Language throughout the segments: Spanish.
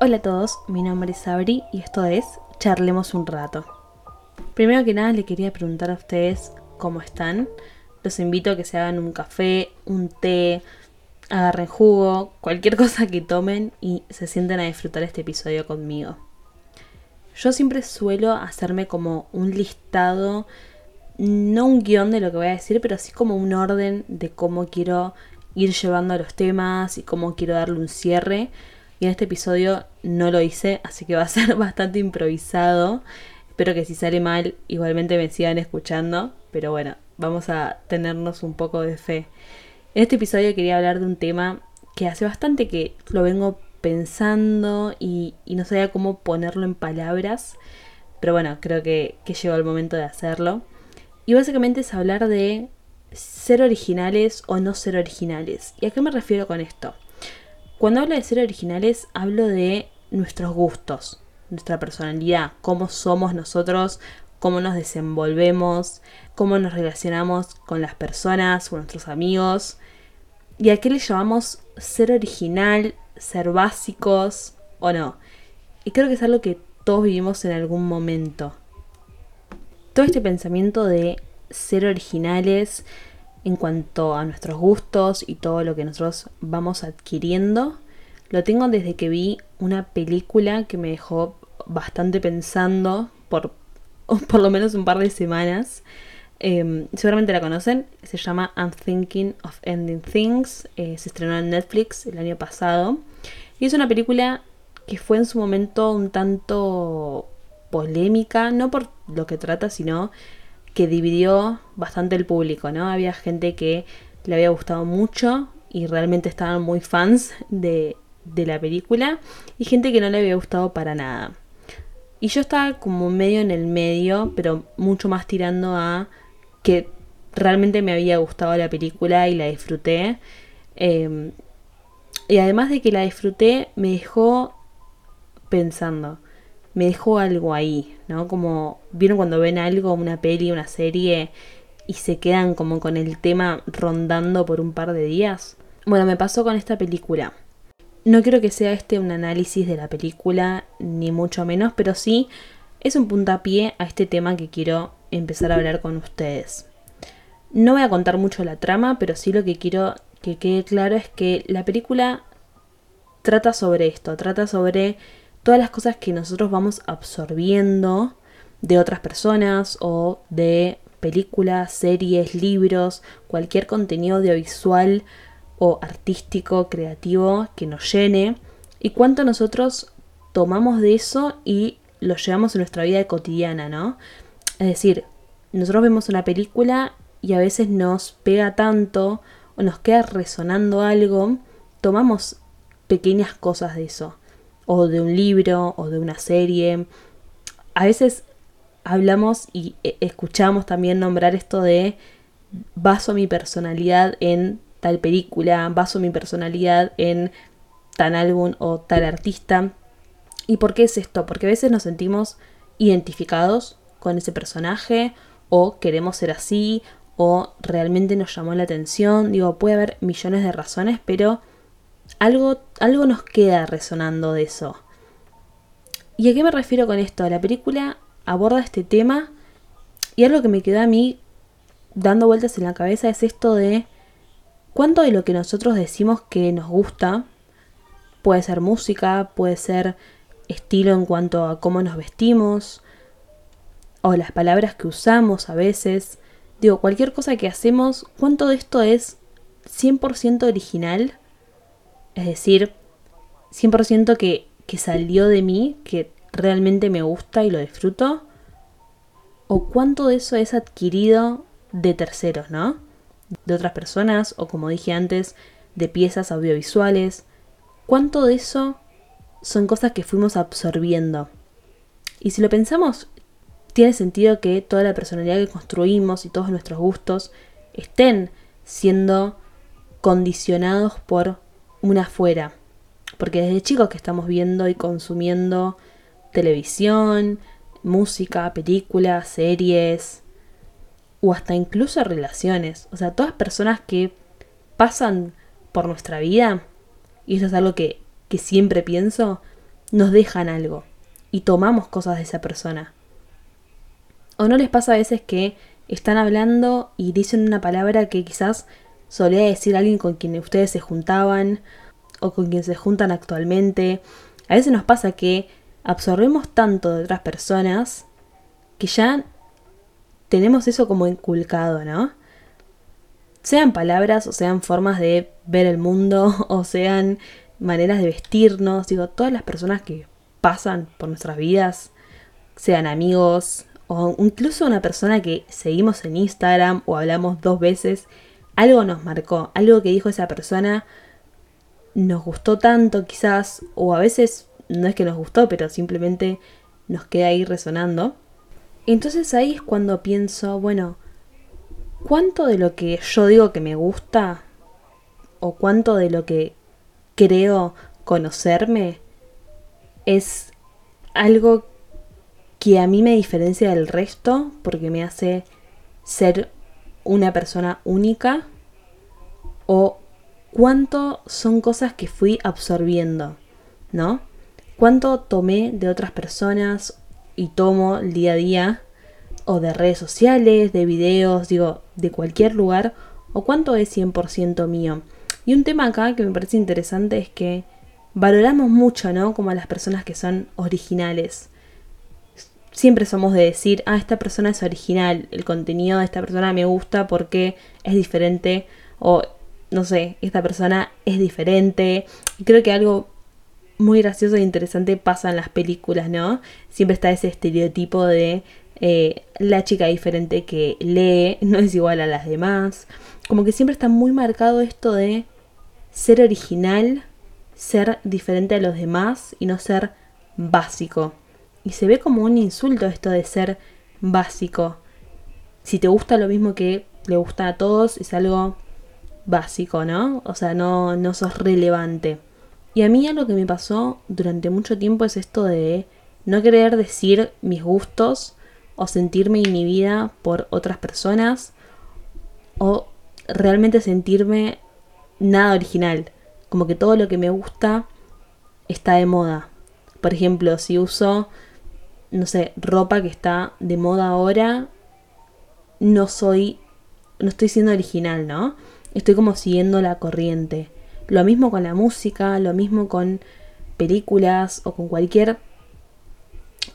Hola a todos, mi nombre es Sabri y esto es Charlemos un rato. Primero que nada le quería preguntar a ustedes cómo están. Los invito a que se hagan un café, un té, agarren jugo, cualquier cosa que tomen y se sienten a disfrutar este episodio conmigo. Yo siempre suelo hacerme como un listado, no un guion de lo que voy a decir, pero sí como un orden de cómo quiero ir llevando los temas y cómo quiero darle un cierre y en este episodio no lo hice, así que va a ser bastante improvisado. Espero que si sale mal, igualmente me sigan escuchando. Pero bueno, vamos a tenernos un poco de fe. En este episodio quería hablar de un tema que hace bastante que lo vengo pensando y, no sabía cómo ponerlo en palabras. Pero bueno, creo que, llegó el momento de hacerlo. Y básicamente es hablar de ser originales o no ser originales. ¿Y a qué me refiero con esto? Cuando hablo de ser originales, hablo de nuestros gustos, nuestra personalidad, cómo somos nosotros, cómo nos desenvolvemos, cómo nos relacionamos con las personas, con nuestros amigos. ¿Y a qué le llamamos ser original, ser básicos o no? Y creo que es algo que todos vivimos en algún momento. Todo este pensamiento de ser originales en cuanto a nuestros gustos y todo lo que nosotros vamos adquiriendo. Lo tengo desde que vi una película que me dejó bastante pensando por por lo menos un par de semanas. Em, seguramente la conocen, se llama I'm Thinking of Ending Things, eh, se estrenó en Netflix el año pasado y es una película que fue en su momento un tanto polémica, no por lo que trata, sino que dividió bastante el público, ¿no? Había gente que le había gustado mucho y realmente estaban muy fans de, de la película y gente que no le había gustado para nada. Y yo estaba como medio en el medio, pero mucho más tirando a que realmente me había gustado la película y la disfruté. Em, y además de que la disfruté, me dejó pensando me dejó algo ahí, ¿no? Como, ¿vieron cuando ven algo, una peli, una serie, y se quedan como con el tema rondando por un par de días? Bueno, me pasó con esta película. No quiero que sea este un análisis de la película, ni mucho menos, pero sí es un puntapié a este tema que quiero empezar a hablar con ustedes. No voy a contar mucho la trama, pero sí lo que quiero que quede claro es que la película trata sobre esto, trata sobre todas las cosas que nosotros vamos absorbiendo de otras personas o de películas, series, libros, cualquier contenido audiovisual o artístico, creativo que nos llene y cuánto nosotros tomamos de eso y lo llevamos en nuestra vida cotidiana, ¿no? Es decir, nosotros vemos una película y a veces nos pega tanto o nos queda resonando algo, tomamos pequeñas cosas de eso o de un libro o de una serie. A veces hablamos y e, escuchamos también nombrar esto de baso mi personalidad en tal película, baso mi personalidad en tal álbum o tal artista. ¿Y por qué es esto? Porque a veces nos sentimos identificados con ese personaje o queremos ser así o realmente nos llamó la atención. Digo, puede haber millones de razones, pero algo, algo nos queda resonando de eso. ¿Y a qué me refiero con esto? La película aborda este tema y algo que me quedó a mí dando vueltas en la cabeza es esto de cuánto de lo que nosotros decimos que nos gusta puede ser música, puede ser estilo en cuanto a cómo nos vestimos o las palabras que usamos a veces. Digo, cualquier cosa que hacemos, ¿cuánto de esto es 100% original es decir, 100% que, que salió de mí, que realmente me gusta y lo disfruto. O cuánto de eso es adquirido de terceros, ¿no? De otras personas o como dije antes, de piezas audiovisuales. ¿Cuánto de eso son cosas que fuimos absorbiendo? Y si lo pensamos, tiene sentido que toda la personalidad que construimos y todos nuestros gustos estén siendo condicionados por una afuera. Porque desde chicos que estamos viendo y consumiendo televisión, música, películas, series o hasta incluso relaciones. O sea, todas personas que pasan por nuestra vida, y eso es algo que, que siempre pienso, nos dejan algo y tomamos cosas de esa persona. ¿O no les pasa a veces que están hablando y dicen una palabra que quizás solía decir alguien con quien ustedes se juntaban o con quien se juntan actualmente? A veces nos pasa que absorbemos tanto de otras personas que ya tenemos eso como inculcado, ¿no? Sean palabras o sean formas de ver el mundo o sean maneras de vestirnos, digo, todas las personas que pasan por nuestras vidas, sean amigos o incluso una persona que seguimos en Instagram o hablamos dos veces, algo nos marcó, algo que dijo esa persona nos gustó tanto quizás, o a veces no es que nos gustó, pero simplemente nos queda ahí resonando. Entonces ahí es cuando pienso, bueno, ¿cuánto de lo que yo digo que me gusta o cuánto de lo que creo conocerme es algo que a mí me diferencia del resto porque me hace ser una persona única o cuánto son cosas que fui absorbiendo, ¿no? Cuánto tomé de otras personas y tomo el día a día o de redes sociales, de videos, digo, de cualquier lugar o cuánto es 100% mío. Y un tema acá que me parece interesante es que valoramos mucho, ¿no? Como a las personas que son originales. Siempre somos de decir, ah, esta persona es original, el contenido de esta persona me gusta porque es diferente o, no sé, esta persona es diferente. Y creo que algo muy gracioso e interesante pasa en las películas, ¿no? Siempre está ese estereotipo de eh, la chica diferente que lee, no es igual a las demás. Como que siempre está muy marcado esto de ser original ser diferente a los demás y no ser básico. Y se ve como un insulto esto de ser básico. Si te gusta lo mismo que le gusta a todos, es algo básico, ¿no? O sea, no, no sos relevante. Y a mí lo que me pasó durante mucho tiempo es esto de no querer decir mis gustos o sentirme inhibida por otras personas o realmente sentirme nada original como que todo lo que me gusta está de moda. Por ejemplo, si uso, no sé, ropa que está de moda ahora, no soy, no estoy siendo original, ¿no? Estoy como siguiendo la corriente. Lo mismo con la música, lo mismo con películas o con cualquier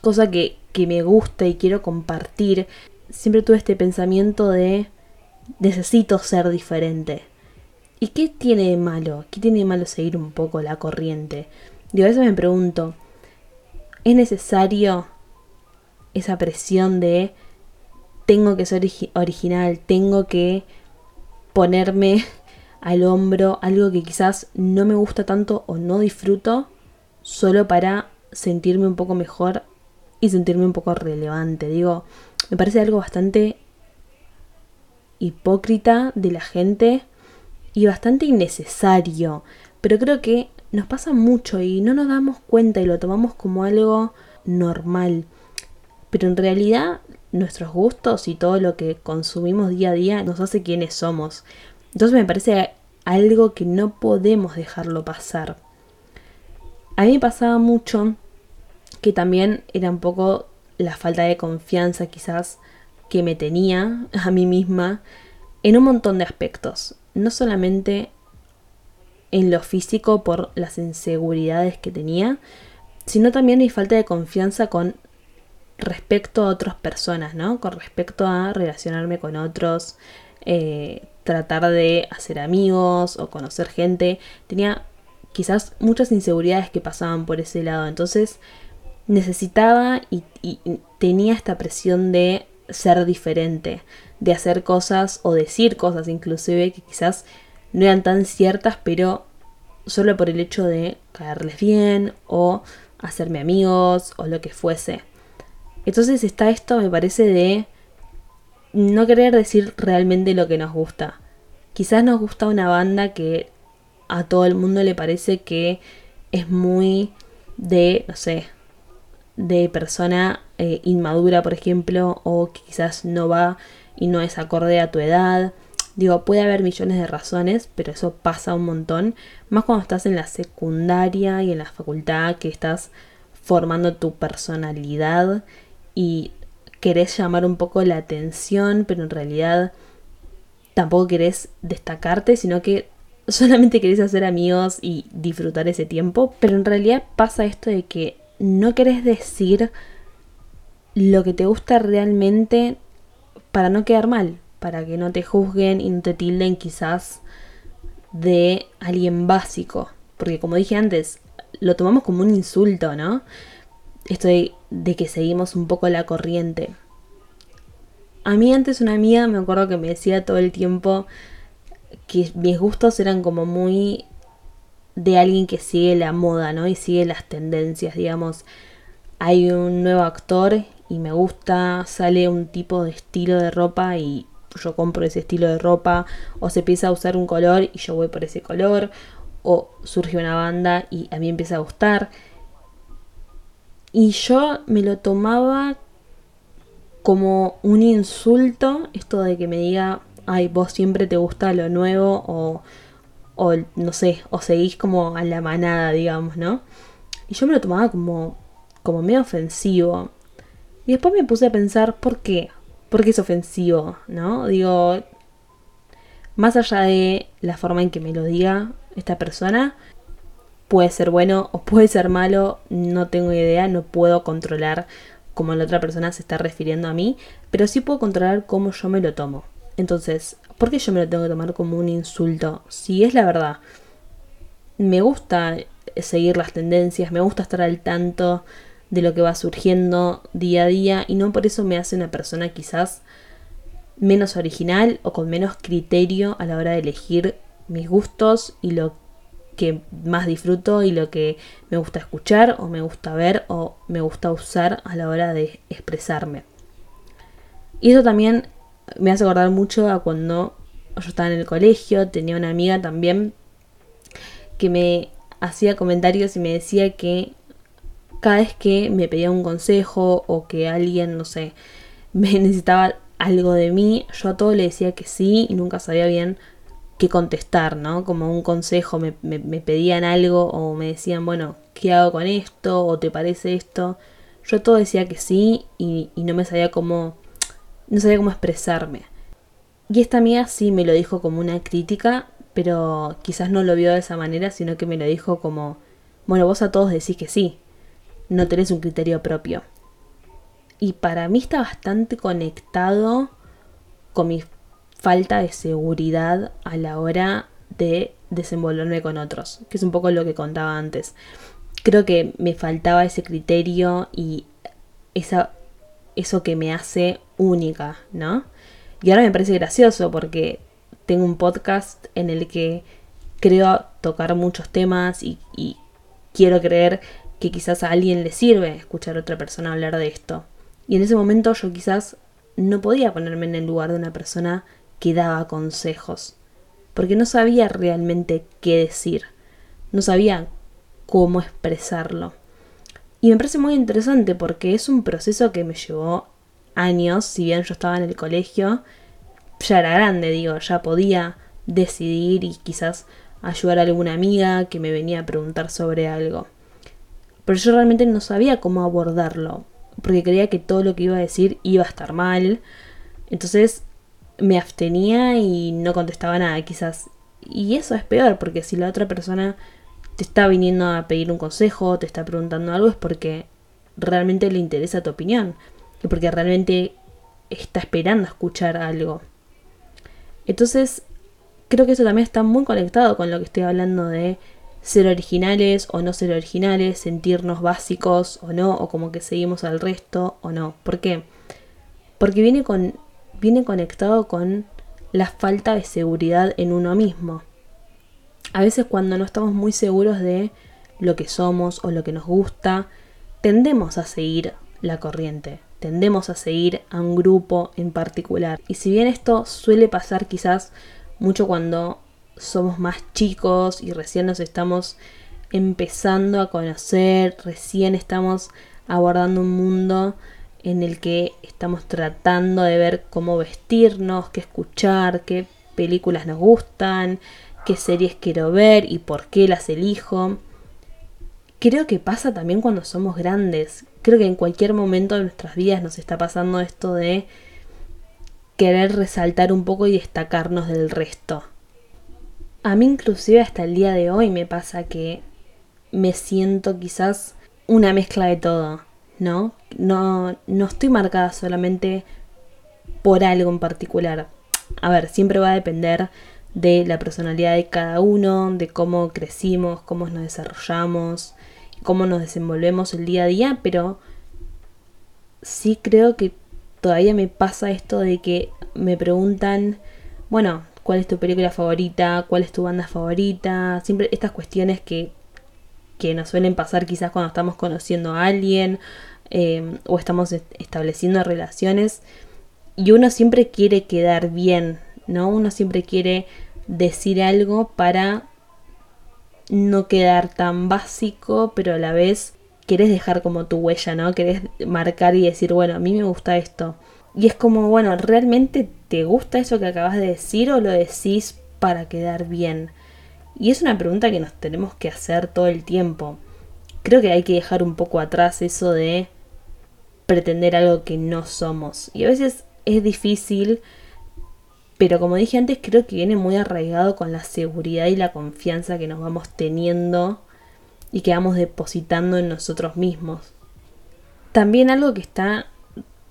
cosa que, que me guste y quiero compartir. Siempre tuve este pensamiento de necesito ser diferente ¿Y qué tiene de malo? ¿Qué tiene de malo seguir un poco la corriente? Digo, a veces me pregunto, ¿es necesario esa presión de tengo que ser original, tengo que ponerme al hombro algo que quizás no me gusta tanto o no disfruto solo para sentirme un poco mejor y sentirme un poco relevante. Digo, me parece algo bastante hipócrita de la gente y bastante innecesario, pero creo que nos pasa mucho y no nos damos cuenta y lo tomamos como algo normal. Pero en realidad nuestros gustos y todo lo que consumimos día a día nos hace quienes somos. Entonces me parece algo que no podemos dejarlo pasar. A mí me pasaba mucho que también era un poco la falta de confianza quizás que me tenía a mí misma en un montón de aspectos no solamente en lo físico por las inseguridades que tenía, sino también mi falta de confianza con respecto a otras personas, ¿no? Con respecto a relacionarme con otros, eh, tratar de hacer amigos o conocer gente. Tenía quizás muchas inseguridades que pasaban por ese lado. Entonces necesitaba y tenía esta presión de ser diferente, de hacer cosas o decir cosas inclusive que quizás no eran tan ciertas, pero solo por el hecho de caerles bien o hacerme amigos o lo que fuese. Entonces está esto, me parece, de no querer decir realmente lo que nos gusta. Quizás nos gusta una banda que a todo el mundo le parece que es muy de, no sé, de persona eh, inmadura, por ejemplo, o que quizás no va y no es acorde a tu edad. Digo, puede haber millones de razones, pero eso pasa un montón. Más cuando estás en la secundaria y en la facultad, que estás formando tu personalidad y querés llamar un poco la atención, pero en realidad tampoco querés destacarte, sino que solamente querés hacer amigos y disfrutar ese tiempo. Pero en realidad pasa esto de que no querés decir lo que te gusta realmente para no quedar mal, para que no te juzguen y no te tilden quizás de alguien básico. Porque como dije antes, lo tomamos como un insulto, ¿no? Esto de, de que seguimos un poco la corriente. A mí antes una amiga me acuerdo que me decía todo el tiempo que mis gustos eran como muy de alguien que sigue la moda, ¿no? Y sigue las tendencias, digamos. Hay un nuevo actor y me gusta, sale un tipo de estilo de ropa y yo compro ese estilo de ropa, o se empieza a usar un color y yo voy por ese color, o surge una banda y a mí empieza a gustar. Y yo me lo tomaba como un insulto, esto de que me diga, ay, vos siempre te gusta lo nuevo, o, o no sé, o seguís como a la manada, digamos, ¿no? Y yo me lo tomaba como, como medio ofensivo. Y después me puse a pensar, ¿por qué? ¿Por qué es ofensivo? ¿No? Digo, más allá de la forma en que me lo diga esta persona, puede ser bueno o puede ser malo, no tengo idea, no puedo controlar cómo la otra persona se está refiriendo a mí, pero sí puedo controlar cómo yo me lo tomo. Entonces, ¿por qué yo me lo tengo que tomar como un insulto? Si es la verdad, me gusta seguir las tendencias, me gusta estar al tanto de lo que va surgiendo día a día y no por eso me hace una persona quizás menos original o con menos criterio a la hora de elegir mis gustos y lo que más disfruto y lo que me gusta escuchar o me gusta ver o me gusta usar a la hora de expresarme. Y eso también me hace acordar mucho a cuando yo estaba en el colegio, tenía una amiga también que me hacía comentarios y me decía que cada vez que me pedía un consejo o que alguien, no sé, me necesitaba algo de mí, yo a todo le decía que sí y nunca sabía bien qué contestar, ¿no? Como un consejo, me, pedían algo o me decían, bueno, ¿qué hago con esto? ¿O te parece esto? Yo todo decía que sí y, no me sabía cómo no sabía cómo expresarme. Y esta amiga sí me lo dijo como una crítica, pero quizás no lo vio de esa manera, sino que me lo dijo como, bueno, vos a todos decís que sí, no tenés un criterio propio. Y para mí está bastante conectado con mi falta de seguridad a la hora de desenvolverme con otros, que es un poco lo que contaba antes. Creo que me faltaba ese criterio y esa eso que me hace única, ¿no? Y ahora me parece gracioso porque tengo un podcast en el que creo tocar muchos temas y, quiero creer que quizás a alguien le sirve escuchar a otra persona hablar de esto. Y en ese momento yo quizás no podía ponerme en el lugar de una persona que daba consejos, porque no sabía realmente qué decir, no sabía cómo expresarlo. Y me parece muy interesante porque es un proceso que me llevó años, si bien yo estaba en el colegio, ya era grande, digo, ya podía decidir y quizás ayudar a alguna amiga que me venía a preguntar sobre algo. Pero yo realmente no sabía cómo abordarlo, porque creía que todo lo que iba a decir iba a estar mal. Entonces me abstenía y no contestaba nada, quizás. Y eso es peor, porque si la otra persona te está viniendo a pedir un consejo, te está preguntando algo, es porque realmente le interesa tu opinión y porque realmente está esperando escuchar algo. Entonces, creo que eso también está muy conectado con lo que estoy hablando de ser originales o no ser originales, sentirnos básicos o no, o como que seguimos al resto o no. ¿Por qué? Porque viene, con, viene conectado con la falta de seguridad en uno mismo a veces cuando no estamos muy seguros de lo que somos o lo que nos gusta, tendemos a seguir la corriente, tendemos a seguir a un grupo en particular. Y si bien esto suele pasar quizás mucho cuando somos más chicos y recién nos estamos empezando a conocer, recién estamos abordando un mundo en el que estamos tratando de ver cómo vestirnos, qué escuchar, qué películas nos gustan, qué series quiero ver y por qué las elijo. creo que pasa también cuando somos grandes. Creo que en cualquier momento de nuestras vidas nos está pasando esto de querer resaltar un poco y destacarnos del resto. A mí inclusive hasta el día de hoy me pasa que me siento quizás una mezcla de todo, ¿no? No, no estoy marcada solamente por algo en particular. A ver, siempre va a depender de la personalidad de cada uno, de cómo crecimos, cómo nos desarrollamos, cómo nos desenvolvemos el día a día, pero sí creo que todavía me pasa esto de que me preguntan, bueno, ¿cuál es tu película favorita? ¿Cuál es tu banda favorita? Siempre estas cuestiones que, que nos suelen pasar quizás cuando estamos conociendo a alguien eh, o estamos estableciendo relaciones. Y uno siempre quiere quedar bien, ¿no? Uno siempre quiere decir algo para no quedar tan básico, pero a la vez querés dejar como tu huella, ¿no? Querés marcar y decir, bueno, a mí me gusta esto. Y es como, bueno, ¿realmente te gusta eso que acabas de decir o lo decís para quedar bien? Y es una pregunta que nos tenemos que hacer todo el tiempo. Creo que hay que dejar un poco atrás eso de pretender algo que no somos. Y a veces es difícil, pero como dije antes, creo que viene muy arraigado con la seguridad y la confianza que nos vamos teniendo y que vamos depositando en nosotros mismos. También algo que está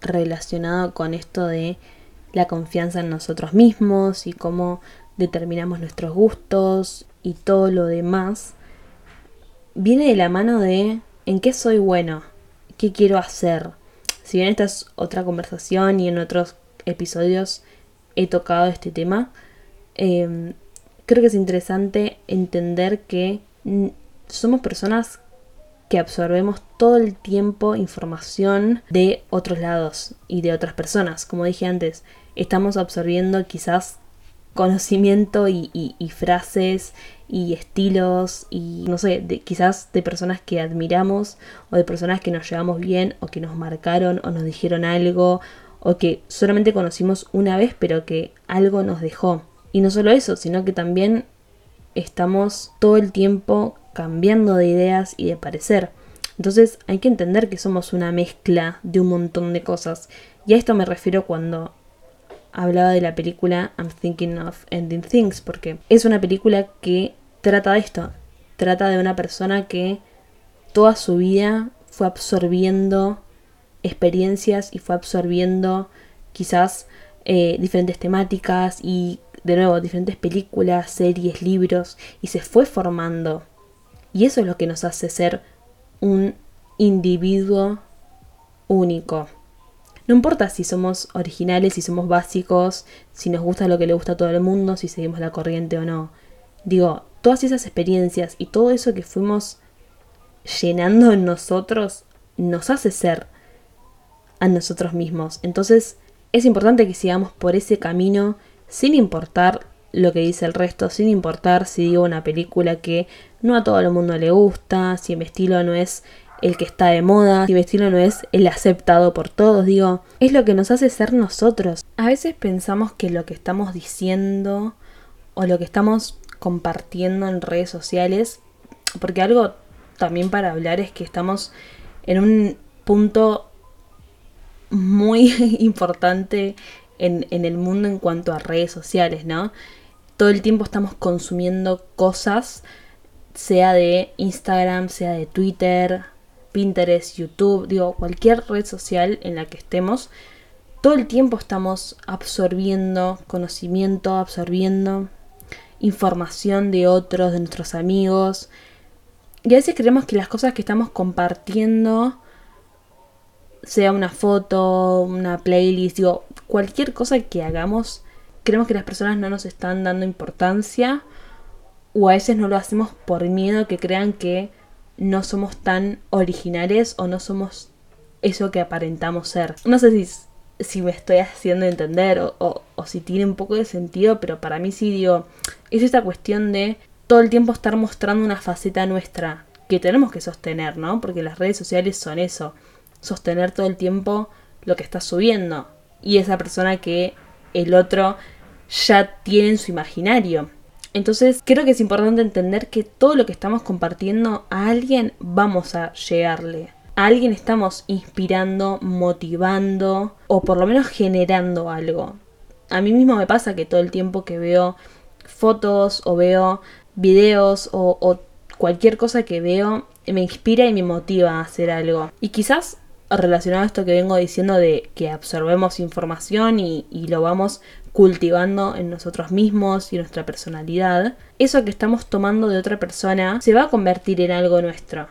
relacionado con esto de la confianza en nosotros mismos y cómo determinamos nuestros gustos y todo lo demás, viene de la mano de en qué soy bueno, qué quiero hacer. Si bien esta es otra conversación y en otros episodios he tocado este tema, em, creo que es interesante entender que somos personas que absorbemos todo el tiempo información de otros lados y de otras personas. Como dije antes, estamos absorbiendo quizás conocimiento y, frases y estilos y no sé, quizás de personas que admiramos o de personas que nos llevamos bien o que nos marcaron o nos dijeron algo o que solamente conocimos una vez pero que algo nos dejó. Y no solo eso, sino que también estamos todo el tiempo cambiando de ideas y de parecer. Entonces hay que entender que somos una mezcla de un montón de cosas. Y a esto me refiero cuando hablaba de la película I'm Thinking of Ending Things, porque es una película que trata de esto. Trata de una persona que toda su vida fue absorbiendo experiencias y fue absorbiendo quizás eh, diferentes temáticas y de nuevo diferentes películas, series, libros y se fue formando y eso es lo que nos hace ser un individuo único. No importa si somos originales, si somos básicos, si nos gusta lo que le gusta a todo el mundo, si seguimos la corriente o no. Digo, todas esas experiencias y todo eso que fuimos llenando en nosotros nos hace ser a nosotros mismos. Entonces es importante que sigamos por ese camino sin importar lo que dice el resto, sin importar si digo una película que no a todo el mundo le gusta, si mi estilo no es el que está de moda, si mi estilo no es el aceptado por todos, digo, es lo que nos hace ser nosotros. A veces pensamos que lo que estamos diciendo o lo que estamos compartiendo en redes sociales, porque algo también para hablar es que estamos en un punto muy importante en, en, el mundo en cuanto a redes sociales, ¿no? todo el tiempo estamos consumiendo cosas, sea de Instagram, sea de Twitter, Pinterest, YouTube, digo, cualquier red social en la que estemos, todo el tiempo estamos absorbiendo conocimiento, absorbiendo información de otros, de nuestros amigos. Y a veces creemos que las cosas que estamos compartiendo, sea una foto, una playlist, digo, cualquier cosa que hagamos, creemos que las personas no nos están dando importancia o a veces no lo hacemos por miedo que crean que no somos tan originales o no somos eso que aparentamos ser. No sé si, si me estoy haciendo entender o, si tiene un poco de sentido, pero para mí sí digo, es esta cuestión de todo el tiempo estar mostrando una faceta nuestra que tenemos que sostener, ¿no? Porque las redes sociales son eso, sostener todo el tiempo lo que estás subiendo. Y esa persona que el otro ya tiene en su imaginario. Entonces creo que es importante entender que todo lo que estamos compartiendo a alguien vamos a llegarle. Alguien estamos inspirando, motivando o por lo menos generando algo. A mí mismo me pasa que todo el tiempo que veo fotos o veo videos o, o cualquier cosa que veo me inspira y me motiva a hacer algo. Y quizás relacionado a esto que vengo diciendo de que absorbemos información y, lo vamos cultivando en nosotros mismos y nuestra personalidad, eso que estamos tomando de otra persona se va a convertir en algo nuestro.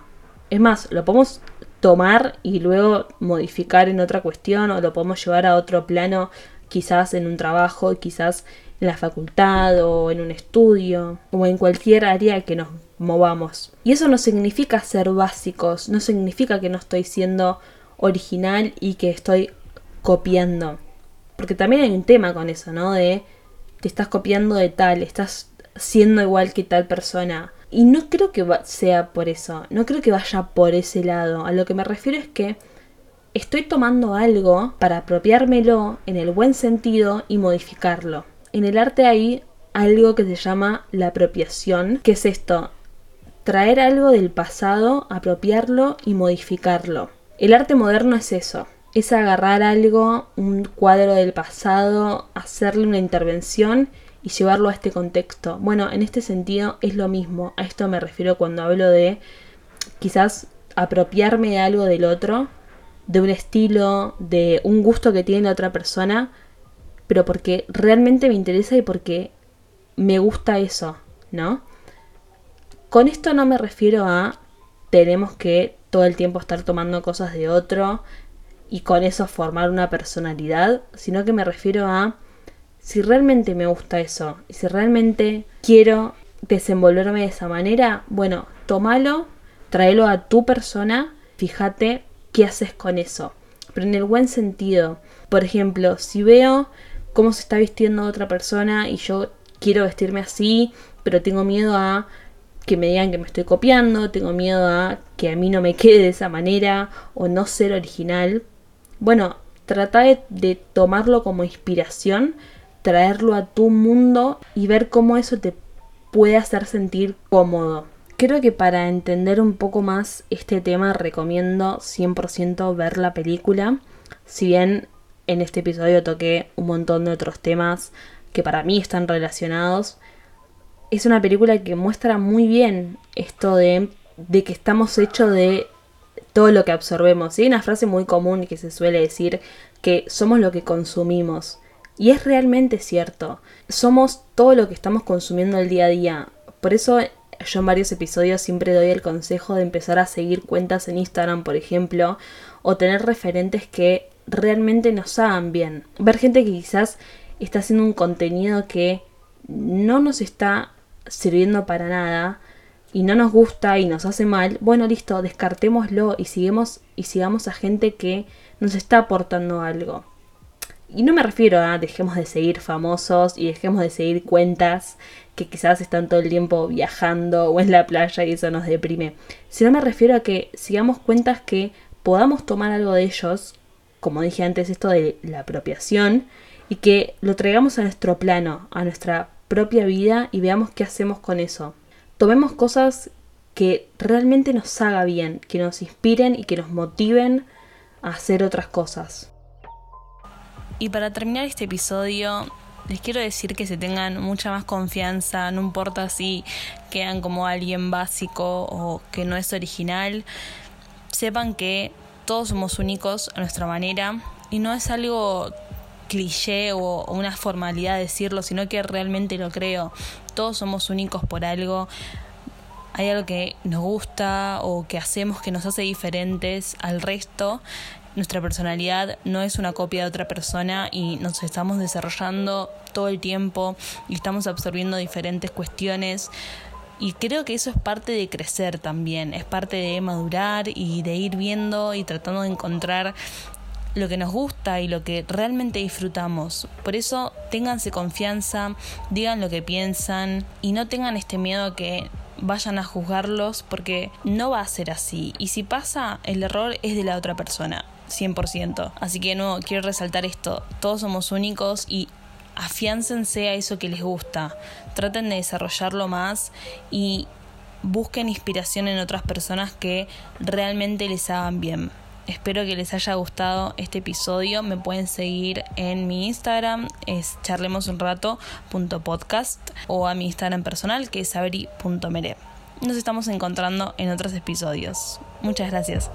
Es más, lo podemos tomar y luego modificar en otra cuestión o lo podemos llevar a otro plano, quizás en un trabajo, quizás en la facultad o en un estudio o en cualquier área que nos movamos. Y eso no significa ser básicos, no significa que no estoy siendo original y que estoy copiando. Porque también hay un tema con eso, ¿no? De te estás copiando de tal, estás siendo igual que tal persona. Y no creo que sea por eso, no creo que vaya por ese lado. A lo que me refiero es que estoy tomando algo para apropiármelo en el buen sentido y modificarlo. En el arte hay algo que se llama la apropiación, que es esto, traer algo del pasado, apropiarlo y modificarlo. El arte moderno es eso, es agarrar algo, un cuadro del pasado, hacerle una intervención y llevarlo a este contexto. Bueno, en este sentido es lo mismo, a esto me refiero cuando hablo de quizás apropiarme de algo del otro, de un estilo, de un gusto que tiene la otra persona, pero porque realmente me interesa y porque me gusta eso, ¿no? Con esto no me refiero a tenemos que todo el tiempo estar tomando cosas de otro y con eso formar una personalidad, sino que me refiero a si realmente me gusta eso y si realmente quiero desenvolverme de esa manera, bueno, tómalo, tráelo a tu persona, fíjate qué haces con eso, pero en el buen sentido. Por ejemplo, si veo cómo se está vistiendo otra persona y yo quiero vestirme así, pero tengo miedo a que me digan que me estoy copiando, tengo miedo a que a mí no me quede de esa manera o no ser original. Bueno, trata de, tomarlo como inspiración, traerlo a tu mundo y ver cómo eso te puede hacer sentir cómodo. Creo que para entender un poco más este tema recomiendo 100% ver la película. Si bien en este episodio toqué un montón de otros temas que para mí están relacionados, es una película que muestra muy bien esto de, de que estamos hechos de todo lo que absorbemos. Hay una frase muy común que se suele decir que somos lo que consumimos. Y es realmente cierto. Somos todo lo que estamos consumiendo el día a día. Por eso yo en varios episodios siempre doy el consejo de empezar a seguir cuentas en Instagram, por ejemplo, o tener referentes que realmente nos hagan bien. Ver gente que quizás está haciendo un contenido que no nos está sirviendo para nada y no nos gusta y nos hace mal, bueno, listo, descartémoslo y sigamos y sigamos a gente que nos está aportando algo. Y no me refiero a dejemos de seguir famosos y dejemos de seguir cuentas que quizás están todo el tiempo viajando o en la playa y eso nos deprime. Sino me refiero a que sigamos cuentas que podamos tomar algo de ellos, como dije antes, esto de la apropiación, y que lo traigamos a nuestro plano, a nuestra propia vida y veamos qué hacemos con eso. Tomemos cosas que realmente nos haga bien, que nos inspiren y que nos motiven a hacer otras cosas. Y para terminar este episodio, les quiero decir que se tengan mucha más confianza, no importa si quedan como alguien básico o que no es original, sepan que todos somos únicos a nuestra manera y no es algo cliché o, una formalidad decirlo, sino que realmente lo creo. Todos somos únicos por algo. Hay algo que nos gusta o que hacemos que nos hace diferentes al resto. Nuestra personalidad no es una copia de otra persona y nos estamos desarrollando todo el tiempo y estamos absorbiendo diferentes cuestiones. Y creo que eso es parte de crecer también, es parte de madurar y de ir viendo y tratando de encontrar lo que nos gusta y lo que realmente disfrutamos. Por eso ténganse confianza, digan lo que piensan y no tengan este miedo que vayan a juzgarlos porque no va a ser así. Y si pasa, el error es de la otra persona. 100%. Así que no quiero resaltar esto, todos somos únicos y afiáncense a eso que les gusta, traten de desarrollarlo más y busquen inspiración en otras personas que realmente les hagan bien. Espero que les haya gustado este episodio. Me pueden seguir en mi Instagram, es charlemosunrato.podcast o a mi Instagram personal que es abri.mere. Nos estamos encontrando en otros episodios. Muchas gracias.